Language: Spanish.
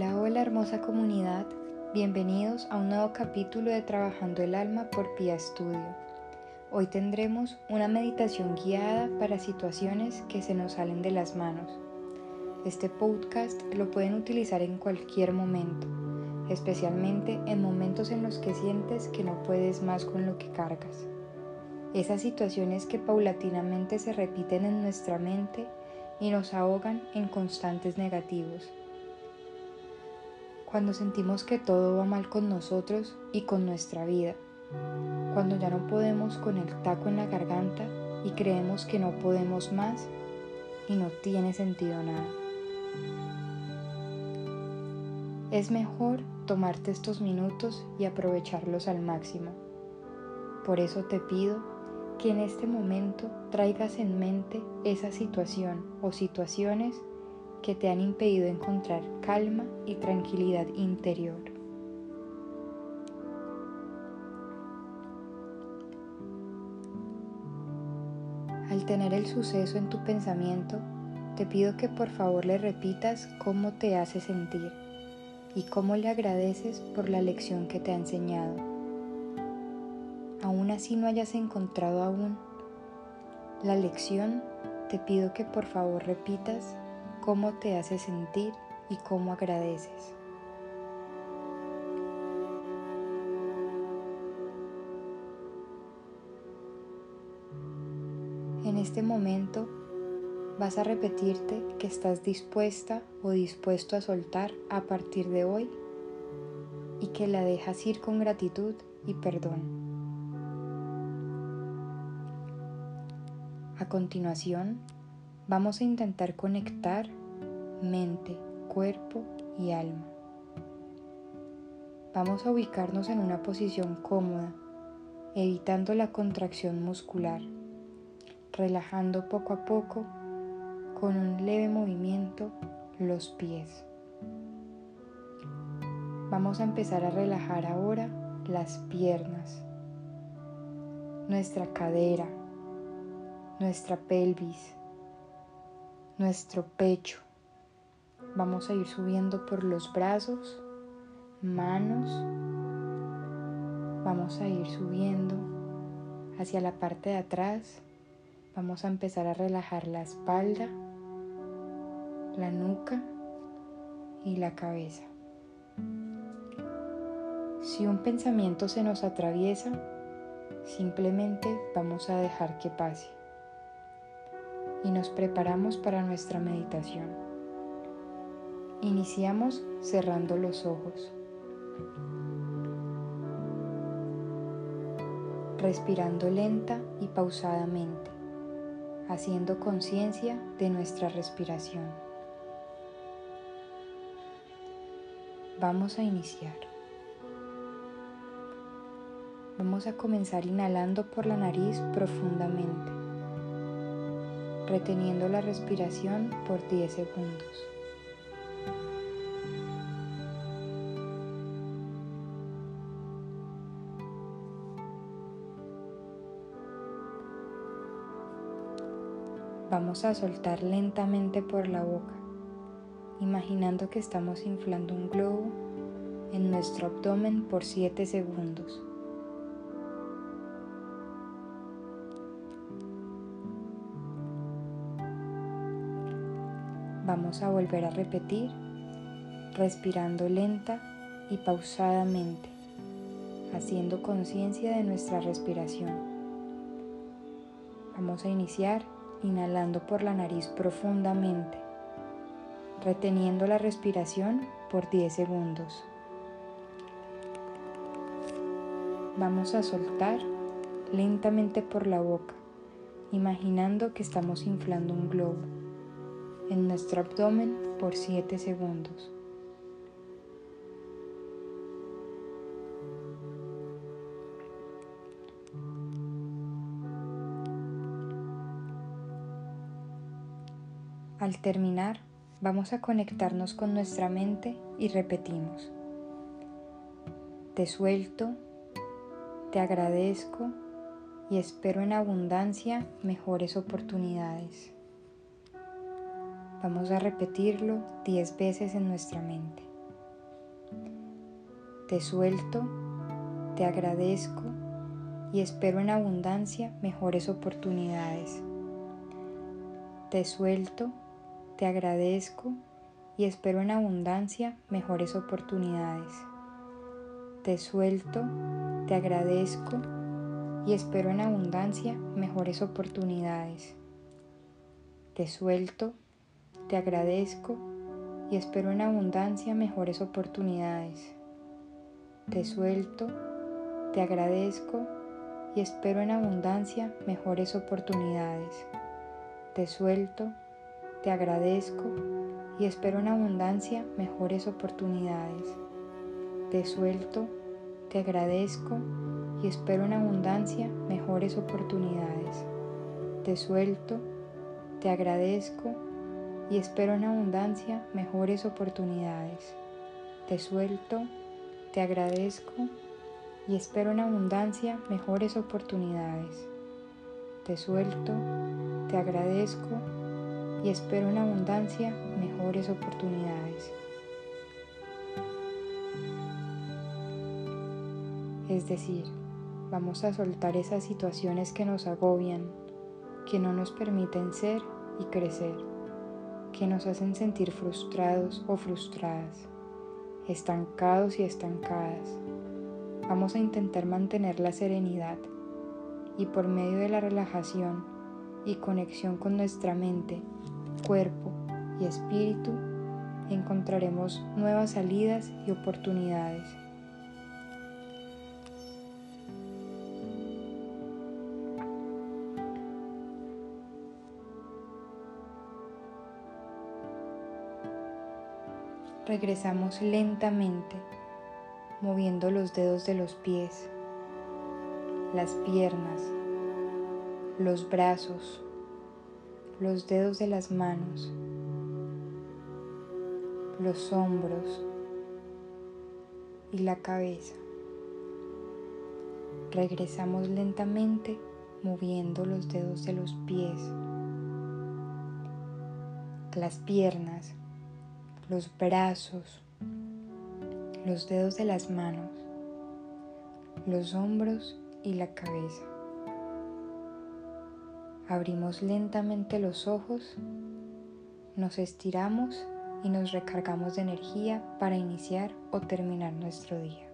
Hola, hola hermosa comunidad, bienvenidos a un nuevo capítulo de Trabajando el Alma por Pia Studio. Hoy tendremos una meditación guiada para situaciones que se nos salen de las manos. Este podcast lo pueden utilizar en cualquier momento, especialmente en momentos en los que sientes que no puedes más con lo que cargas. Esas situaciones que paulatinamente se repiten en nuestra mente y nos ahogan en constantes negativos cuando sentimos que todo va mal con nosotros y con nuestra vida, cuando ya no podemos con el taco en la garganta y creemos que no podemos más y no tiene sentido nada. Es mejor tomarte estos minutos y aprovecharlos al máximo. Por eso te pido que en este momento traigas en mente esa situación o situaciones que te han impedido encontrar calma y tranquilidad interior. Al tener el suceso en tu pensamiento, te pido que por favor le repitas cómo te hace sentir y cómo le agradeces por la lección que te ha enseñado. Aún así no hayas encontrado aún la lección, te pido que por favor repitas cómo te hace sentir y cómo agradeces. En este momento vas a repetirte que estás dispuesta o dispuesto a soltar a partir de hoy y que la dejas ir con gratitud y perdón. A continuación, vamos a intentar conectar mente, cuerpo y alma. Vamos a ubicarnos en una posición cómoda, evitando la contracción muscular, relajando poco a poco con un leve movimiento los pies. Vamos a empezar a relajar ahora las piernas, nuestra cadera, nuestra pelvis, nuestro pecho, Vamos a ir subiendo por los brazos, manos. Vamos a ir subiendo hacia la parte de atrás. Vamos a empezar a relajar la espalda, la nuca y la cabeza. Si un pensamiento se nos atraviesa, simplemente vamos a dejar que pase y nos preparamos para nuestra meditación. Iniciamos cerrando los ojos. Respirando lenta y pausadamente, haciendo conciencia de nuestra respiración. Vamos a iniciar. Vamos a comenzar inhalando por la nariz profundamente, reteniendo la respiración por 10 segundos. Vamos a soltar lentamente por la boca, imaginando que estamos inflando un globo en nuestro abdomen por 7 segundos. Vamos a volver a repetir, respirando lenta y pausadamente, haciendo conciencia de nuestra respiración. Vamos a iniciar inhalando por la nariz profundamente, reteniendo la respiración por 10 segundos. Vamos a soltar lentamente por la boca, imaginando que estamos inflando un globo en nuestro abdomen por 7 segundos. Al terminar, vamos a conectarnos con nuestra mente y repetimos. Te suelto, te agradezco y espero en abundancia mejores oportunidades. Vamos a repetirlo 10 veces en nuestra mente. Te suelto, te agradezco y espero en abundancia mejores oportunidades. Te suelto, te agradezco y espero en abundancia mejores oportunidades. Te suelto, te agradezco y espero en abundancia mejores oportunidades. Te suelto, te agradezco y espero en abundancia mejores oportunidades. Te suelto, te agradezco y espero en abundancia mejores oportunidades. Te suelto, te agradezco y espero en abundancia mejores oportunidades. Te suelto, te agradezco y espero en abundancia mejores oportunidades. Te suelto, te agradezco y espero en abundancia mejores oportunidades. Te suelto, te agradezco y espero en abundancia mejores oportunidades. Te suelto, te agradezco y espero en abundancia mejores oportunidades. Es decir, vamos a soltar esas situaciones que nos agobian, que no nos permiten ser y crecer, que nos hacen sentir frustrados o frustradas, estancados y estancadas. Vamos a intentar mantener la serenidad y por medio de la relajación y conexión con nuestra mente, cuerpo y espíritu, encontraremos nuevas salidas y oportunidades. Regresamos lentamente, moviendo los dedos de los pies, las piernas, los brazos, los dedos de las manos, los hombros y la cabeza. Regresamos lentamente moviendo los dedos de los pies, las piernas, los brazos, los dedos de las manos, los hombros y la cabeza. Abrimos lentamente los ojos, nos estiramos y nos recargamos de energía para iniciar o terminar nuestro día.